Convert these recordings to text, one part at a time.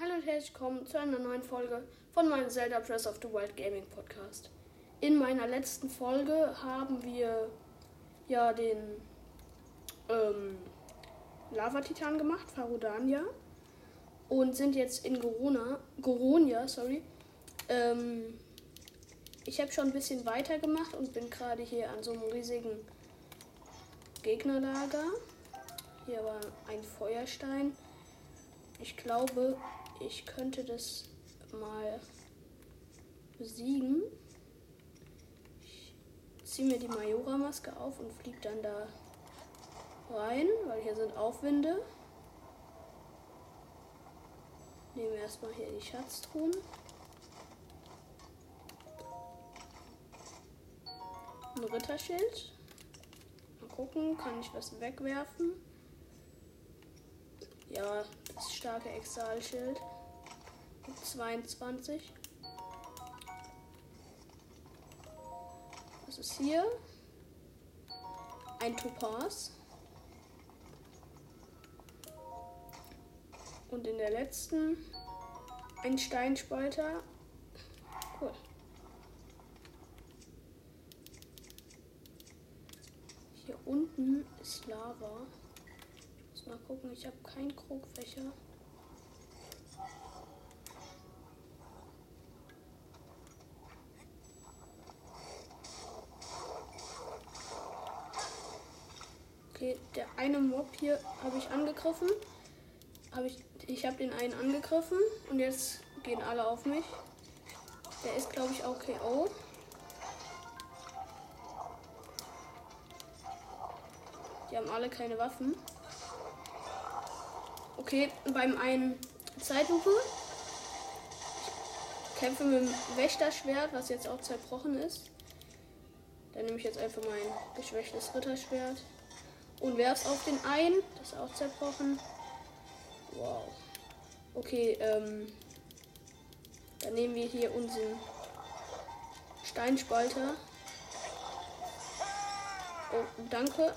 Hallo und herzlich willkommen zu einer neuen Folge von meinem Zelda Press of the Wild Gaming Podcast. In meiner letzten Folge haben wir ja den ähm, Lava-Titan gemacht, Farudania, und sind jetzt in Gorona, Goronia, sorry. Ähm, ich habe schon ein bisschen weiter gemacht und bin gerade hier an so einem riesigen Gegnerlager. Hier war ein Feuerstein. Ich glaube, ich könnte das mal besiegen. Ich ziehe mir die Majora-Maske auf und fliege dann da rein, weil hier sind Aufwinde. Nehmen wir erstmal hier die Schatztruhen. Ein Ritterschild. Mal gucken, kann ich was wegwerfen? Ja, das starke Exalschild. 22. Was ist hier? Ein Topaz. Und in der letzten ein Steinspalter. Cool. Hier unten ist Lava. Mal gucken, ich habe keinen Krogfächer. Okay, der eine Mob hier habe ich angegriffen. Hab ich ich habe den einen angegriffen und jetzt gehen alle auf mich. Der ist, glaube ich, auch KO. Die haben alle keine Waffen. Okay, beim einen Zeitlupe. Kämpfe mit dem Wächterschwert, was jetzt auch zerbrochen ist. Dann nehme ich jetzt einfach mein geschwächtes Ritterschwert und werf's auf den einen. Das ist auch zerbrochen. Wow. Okay, ähm. Dann nehmen wir hier unseren Steinspalter. Oh, danke.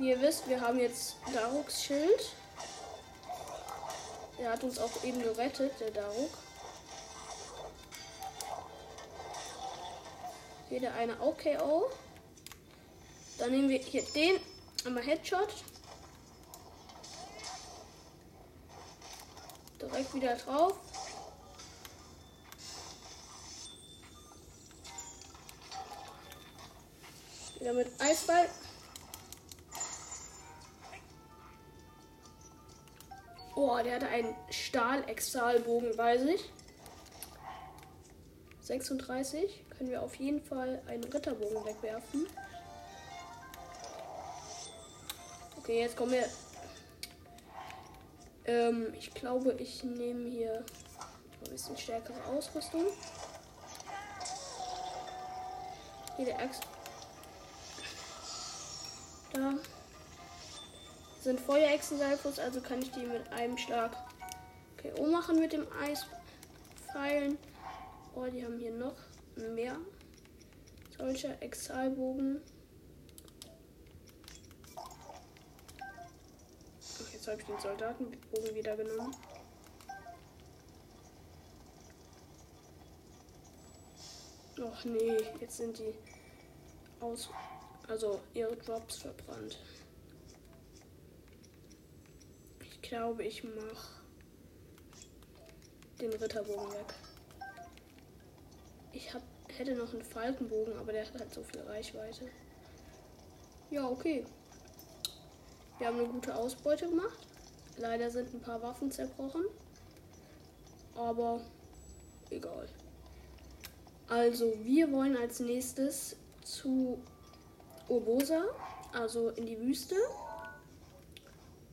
Wie ihr wisst, wir haben jetzt Daruks Schild. Der hat uns auch eben gerettet, der Daruk. Hier der eine auch KO. Dann nehmen wir hier den Einmal Headshot. Direkt wieder drauf. Wieder mit Eisball. Oh, der hatte einen Stahl-Exalbogen bei sich. 36. Können wir auf jeden Fall einen Ritterbogen wegwerfen. Okay, jetzt kommen wir. Ähm, ich glaube, ich nehme hier ein bisschen stärkere Ausrüstung. Hier der Axt. Da sind Feuerechsen-Salfus, also kann ich die mit einem Schlag KO machen mit dem Eispfeilen. Oh, die haben hier noch mehr solcher Exalbogen. Jetzt habe ich den Soldatenbogen wieder genommen. Och nee, jetzt sind die aus. Also ihre Drops verbrannt. Ich glaube, ich mache den Ritterbogen weg. Ich hab, hätte noch einen Falkenbogen, aber der hat halt so viel Reichweite. Ja, okay. Wir haben eine gute Ausbeute gemacht. Leider sind ein paar Waffen zerbrochen. Aber egal. Also, wir wollen als nächstes zu Urbosa, also in die Wüste.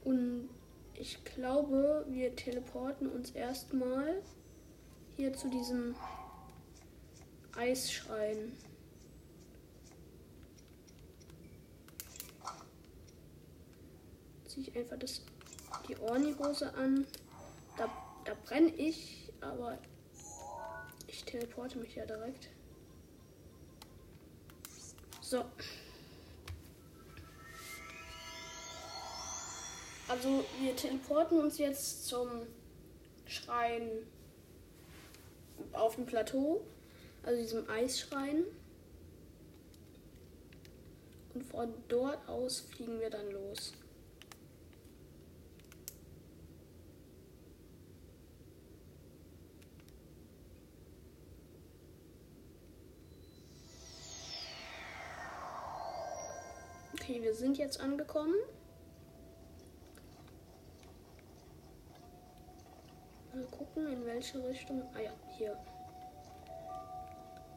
Und ich glaube, wir teleporten uns erstmal hier zu diesem Eisschrein. ziehe ich einfach das, die Orni-Hose an. Da, da brenne ich, aber ich teleporte mich ja direkt. So. Also wir teleporten uns jetzt zum Schrein auf dem Plateau, also diesem Eisschrein. Und von dort aus fliegen wir dann los. Okay, wir sind jetzt angekommen. Mal gucken, in welche Richtung. Ah ja, hier.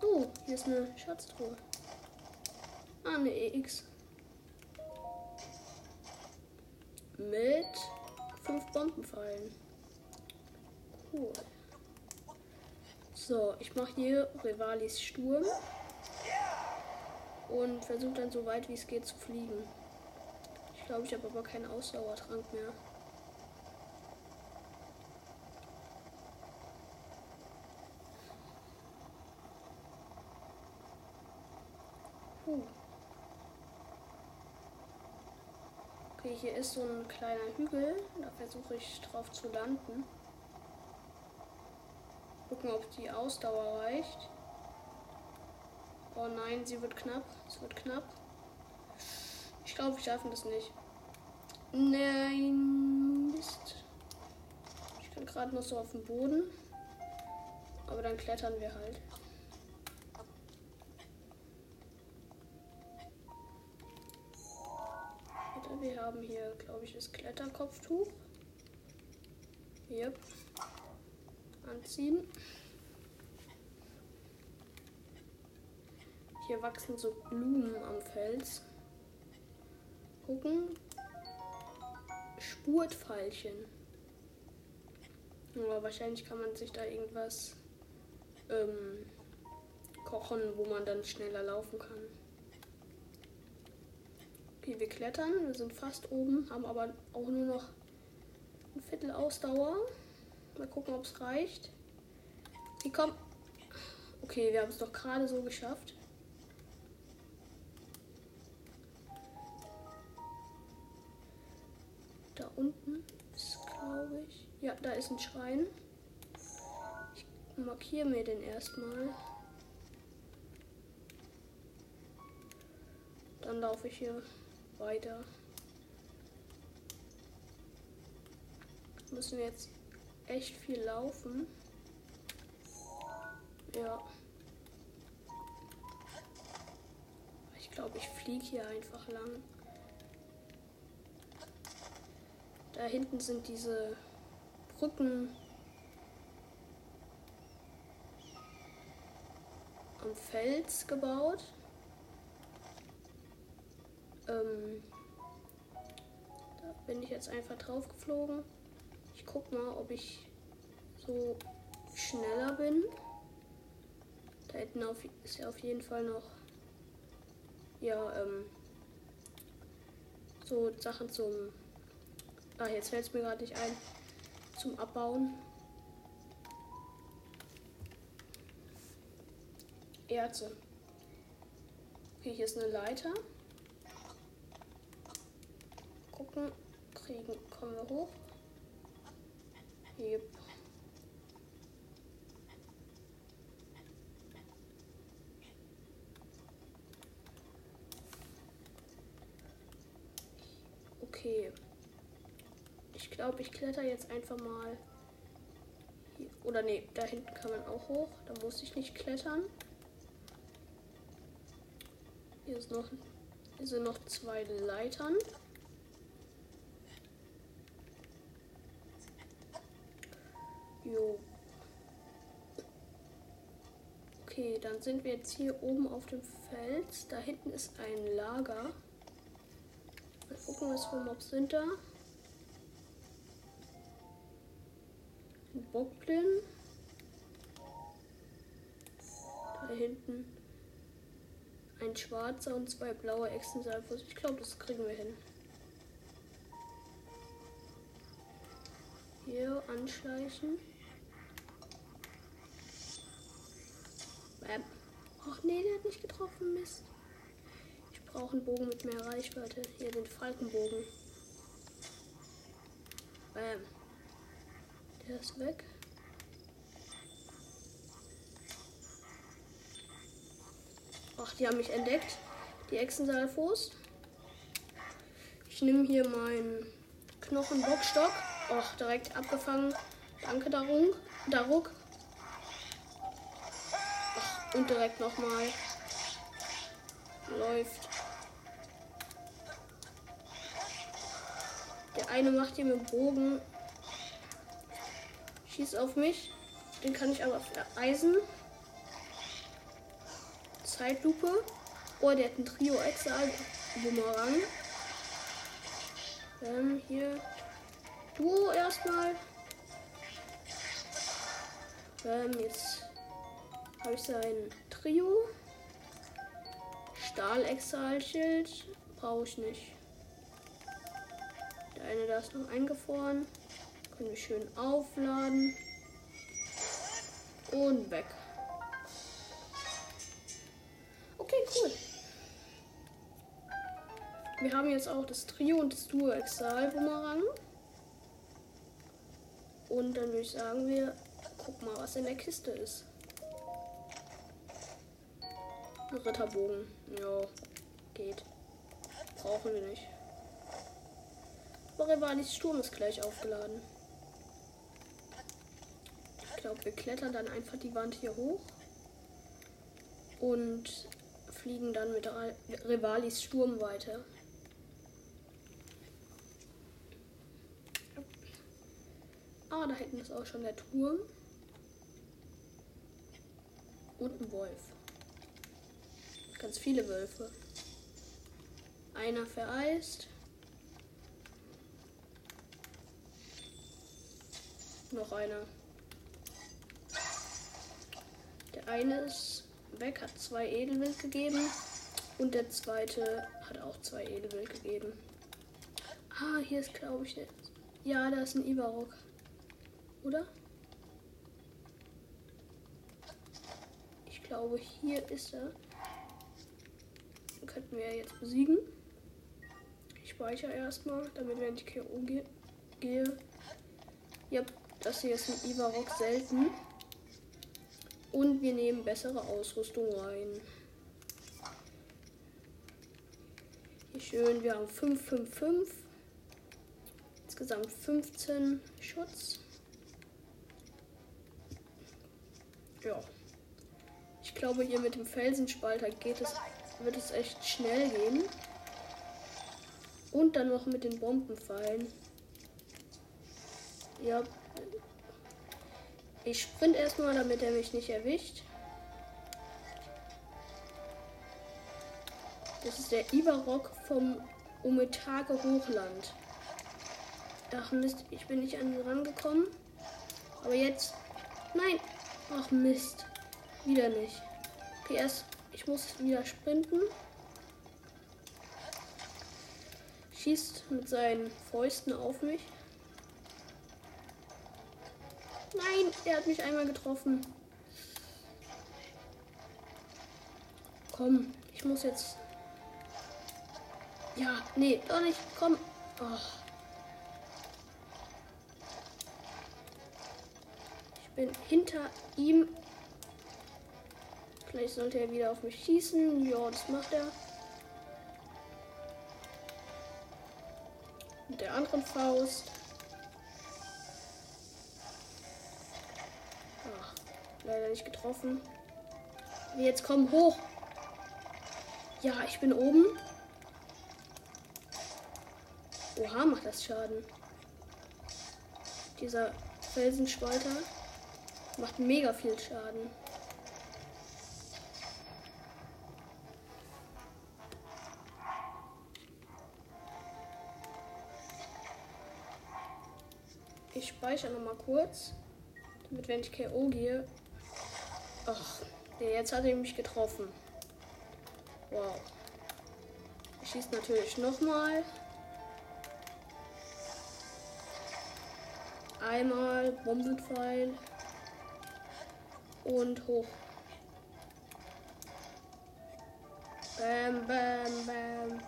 Oh, hier ist eine Schatztruhe. Ah, eine EX. Mit fünf Bombenpfeilen. Cool. So, ich mache hier Rivalis Sturm und versuche dann so weit wie es geht zu fliegen. Ich glaube, ich habe aber keinen Ausdauertrank mehr. Okay, hier ist so ein kleiner Hügel. Da versuche ich drauf zu landen. Gucken, ob die Ausdauer reicht. Oh nein, sie wird knapp. Es wird knapp. Ich glaube, wir schaffen das nicht. Nein, Mist. Ich bin gerade noch so auf dem Boden. Aber dann klettern wir halt. Haben hier, glaube ich, das Kletterkopftuch. Yep. Anziehen. Hier wachsen so Blumen am Fels. Gucken. Spurtpfeilchen. Aber wahrscheinlich kann man sich da irgendwas ähm, kochen, wo man dann schneller laufen kann. Okay, wir klettern. Wir sind fast oben, haben aber auch nur noch ein Viertel Ausdauer. Mal gucken, ob es reicht. Okay, komm. Okay, wir haben es doch gerade so geschafft. Da unten ist, glaube ich. Ja, da ist ein Schrein. Ich markiere mir den erstmal. Dann laufe ich hier weiter. Müssen wir jetzt echt viel laufen. Ja. Ich glaube, ich fliege hier einfach lang. Da hinten sind diese Brücken am Fels gebaut. Ähm, da bin ich jetzt einfach drauf geflogen. Ich guck mal, ob ich so schneller bin. Da hinten auf, ist ja auf jeden Fall noch ja ähm, so Sachen zum Ah, jetzt fällt es mir gerade nicht ein. Zum Abbauen. Erze. Okay, hier ist eine Leiter. Gucken. Kriegen. Kommen wir hoch. Yep. Okay glaube, ich kletter jetzt einfach mal. Hier. Oder nee, da hinten kann man auch hoch. Da muss ich nicht klettern. Hier, ist noch, hier sind noch zwei Leitern. Dann sind wir jetzt hier oben auf dem Fels. Da hinten ist ein Lager. Mal gucken, was für Mobs sind da. Bockblin. Da hinten ein schwarzer und zwei blaue Echsensalvos. Ich glaube, das kriegen wir hin. Hier anschleichen. Bam. Ach nee, der hat nicht getroffen. Mist. Ich brauche einen Bogen mit mehr Reichweite. Hier den Falkenbogen. Bam. Der ist weg. Ach, die haben mich entdeckt. Die Echsensalfos. Ich nehme hier meinen Knochenbockstock. Och, direkt abgefangen. Danke, Darung. Daruk. Und direkt nochmal. Läuft. Der eine macht hier mit Bogen. Schießt auf mich. Den kann ich aber vereisen. Zeitlupe. Oh, der hat ein Trio Exal Bumerang. Ähm, hier. Duo erstmal. Ähm, jetzt habe ich sein Trio. Stahl Exal Schild. Brauche ich nicht. Der eine da ist noch eingefroren. Können wir schön aufladen. Und weg. Okay, cool. Wir haben jetzt auch das Trio und das Duo Exal Bumerang. Und dann würde ich sagen, wir gucken mal, was in der Kiste ist. Ritterbogen. Ja, geht. Brauchen wir nicht. Rivalis Sturm ist gleich aufgeladen. Ich glaube, wir klettern dann einfach die Wand hier hoch. Und fliegen dann mit Rivalis Sturm weiter. Ah, da hinten ist auch schon der Turm. Und ein Wolf. Ganz viele Wölfe. Einer vereist. Noch einer. Der eine ist weg, hat zwei Edelwild gegeben. Und der zweite hat auch zwei Edelwild gegeben. Ah, hier ist, glaube ich. Ja, da ist ein Ivarok. Oder? Ich glaube, hier ist er. Den könnten wir jetzt besiegen. Ich speichere erstmal, damit wenn ich KO ge gehe. Ja, das hier ist ein Ivarok selten. Und wir nehmen bessere Ausrüstung rein. Hier schön, wir haben 5, 5, 5. Insgesamt 15 Schutz. Ja. Ich glaube, hier mit dem Felsenspalter geht es, wird es echt schnell gehen. Und dann noch mit den Bombenpfeilen. Ja. Ich sprint erstmal, damit er mich nicht erwischt. Das ist der Ivarok vom Umetage Hochland. Ach Mist, ich bin nicht an ihn rangekommen. Aber jetzt. Nein! Ach Mist. Wieder nicht. PS, ich muss wieder sprinten. Schießt mit seinen Fäusten auf mich. Nein, er hat mich einmal getroffen. Komm, ich muss jetzt. Ja, nee, doch nicht. Komm. Oh. bin hinter ihm. Vielleicht sollte er wieder auf mich schießen. Ja, das macht er. Mit der anderen Faust. Ach, leider nicht getroffen. Jetzt komm hoch. Ja, ich bin oben. Oha, macht das Schaden. Dieser Felsenspalter. Macht mega viel Schaden. Ich speichere noch mal kurz, damit wenn ich KO gehe. Ach, nee, jetzt hat er mich getroffen. Wow. Ich schieße natürlich noch mal. Einmal Bombenpfeil und hoch. Bam, bam, bam.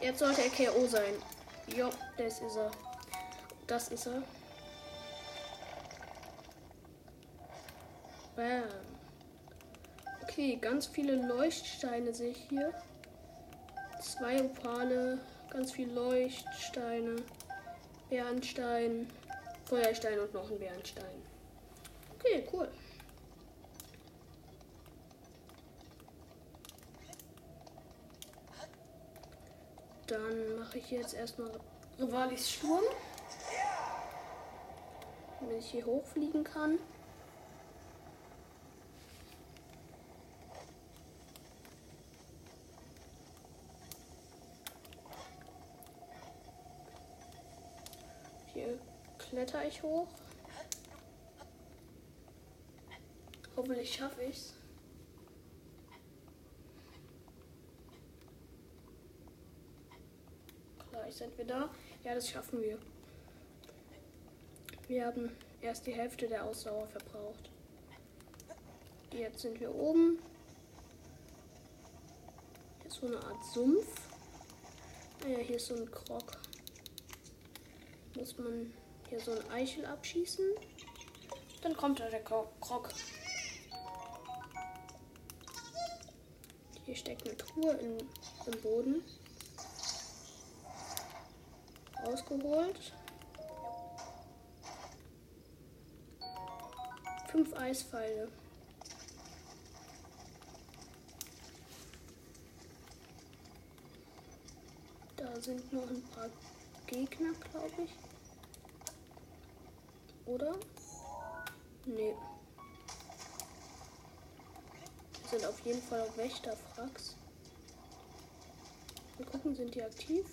Jetzt sollte er KO sein. Jo, das ist er. Das ist er. Bam. Okay, ganz viele Leuchtsteine sehe ich hier. Zwei Opale, ganz viele Leuchtsteine, Bernstein, Feuerstein und noch ein Bernstein. Okay, cool. Dann mache ich jetzt erstmal Rivalis Sturm. Damit ich hier hochfliegen kann. Hier kletter ich hoch. Hoffentlich schaffe ich's. Gleich sind wir da. Ja, das schaffen wir. Wir haben erst die Hälfte der Ausdauer verbraucht. Jetzt sind wir oben. Hier ist so eine Art Sumpf. Ah ja, hier ist so ein Krog. Muss man hier so ein Eichel abschießen. Dann kommt da der Krog. Hier steckt eine Truhe im Boden. Ausgeholt. Fünf Eispfeile. Da sind noch ein paar Gegner, glaube ich. Oder? Nee. sind auf jeden Fall auch Wächterfracks. Mal gucken, sind die aktiv?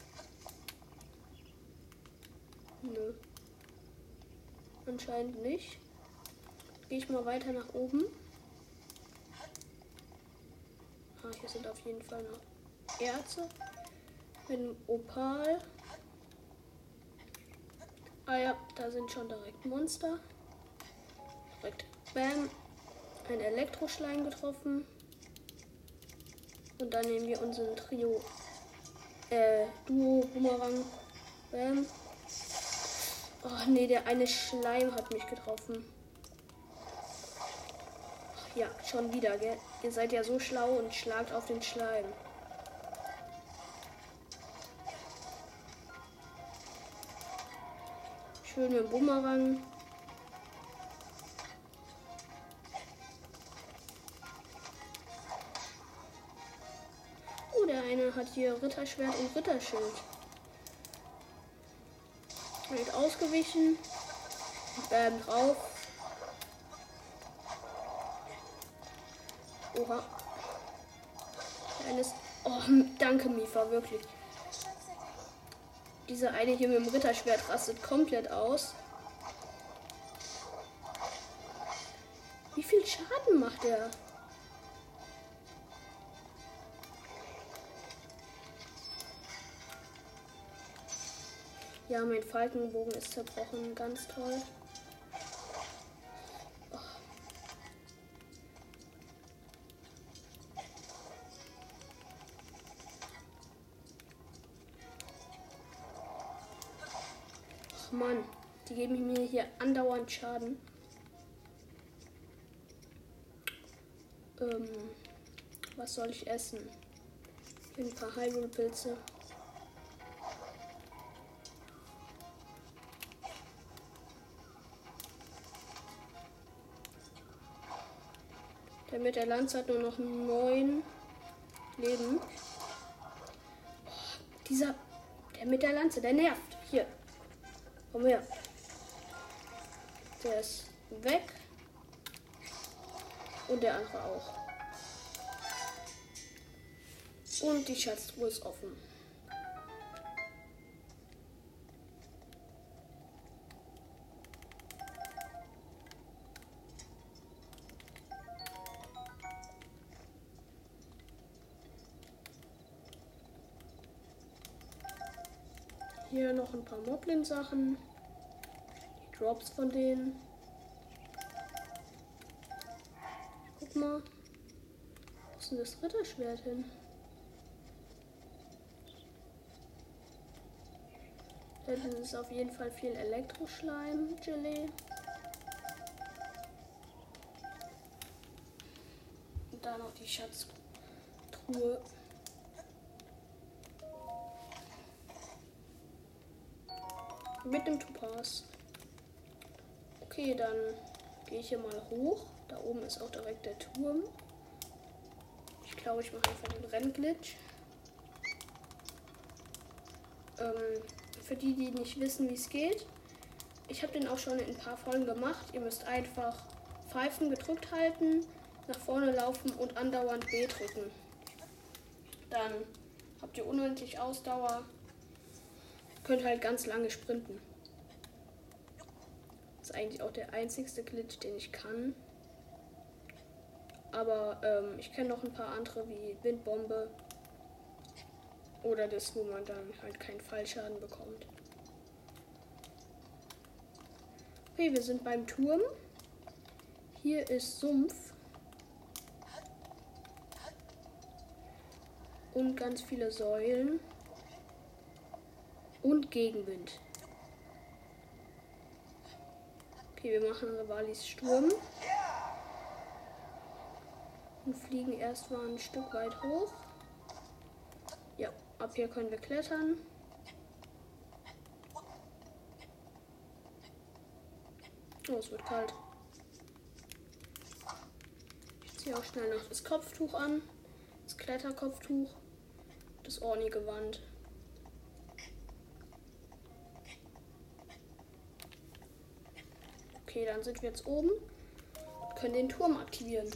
Nö. Anscheinend nicht. Gehe ich mal weiter nach oben. Ah, hier sind auf jeden Fall noch Erze. Mit Opal. Ah ja, da sind schon direkt Monster. Direkt. Bam ein Elektroschleim getroffen. Und dann nehmen wir unseren Trio, äh, Duo Bumerang. Bam. Oh nee, der eine Schleim hat mich getroffen. Ja, schon wieder, gell? Ihr seid ja so schlau und schlagt auf den Schleim. Schön mit dem Bumerang. hat hier Ritterschwert und Ritterschild. Wird ausgewichen. Bam drauf. Oha. Eines. Oh, danke, Mifa, wirklich. Dieser eine hier mit dem Ritterschwert rastet komplett aus. Wie viel Schaden macht er? Ja, mein Falkenbogen ist zerbrochen. Ganz toll. Mann, die geben mir hier andauernd Schaden. Ähm, was soll ich essen? Ein paar Hyrule-Pilze. Der mit der Lanze hat nur noch neun Leben. Dieser, der mit der Lanze, der nervt. Hier, komm her. Der ist weg. Und der andere auch. Und die Schatztruhe ist offen. Hier noch ein paar Moblin-Sachen. Die Drops von denen. Guck mal. Wo ist denn das Ritterschwert hin? Das ist auf jeden Fall viel Elektroschleim-Gelee. Und da noch die Schatztruhe. Mit dem Topaz. Okay, dann gehe ich hier mal hoch. Da oben ist auch direkt der Turm. Ich glaube, ich mache einfach den Rennglitch. Ähm, für die, die nicht wissen, wie es geht. Ich habe den auch schon in ein paar Folgen gemacht. Ihr müsst einfach Pfeifen gedrückt halten, nach vorne laufen und andauernd B drücken. Dann habt ihr unendlich Ausdauer. Könnt halt ganz lange sprinten. Das ist eigentlich auch der einzigste Glitch, den ich kann. Aber ähm, ich kenne noch ein paar andere wie Windbombe, oder das, wo man dann halt keinen Fallschaden bekommt. Okay, wir sind beim Turm. Hier ist Sumpf. Und ganz viele Säulen. Und Gegenwind. Okay, wir machen Rivalis Sturm. Und fliegen erstmal ein Stück weit hoch. Ab hier können wir klettern. Oh, es wird kalt. Ich ziehe auch schnell noch das Kopftuch an. Das Kletterkopftuch. Das Orni-Gewand. Okay, dann sind wir jetzt oben. und Können den Turm aktivieren.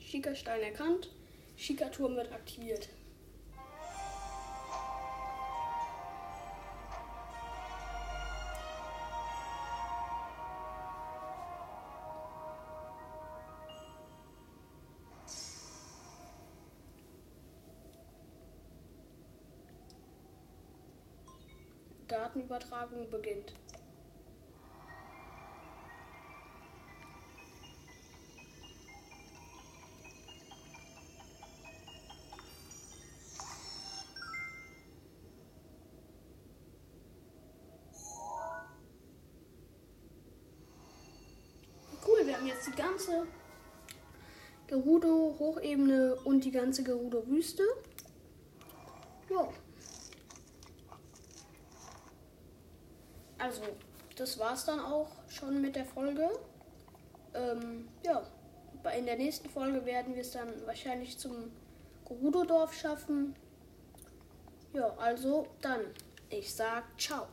Schickerstein erkannt. Schickerturm wird aktiviert. Datenübertragung beginnt. haben jetzt die ganze Gerudo-Hochebene und die ganze Gerudo-Wüste. Ja. Also, das war's dann auch schon mit der Folge. Ähm, ja, in der nächsten Folge werden wir es dann wahrscheinlich zum Gerudo-Dorf schaffen. Ja, also dann, ich sag ciao.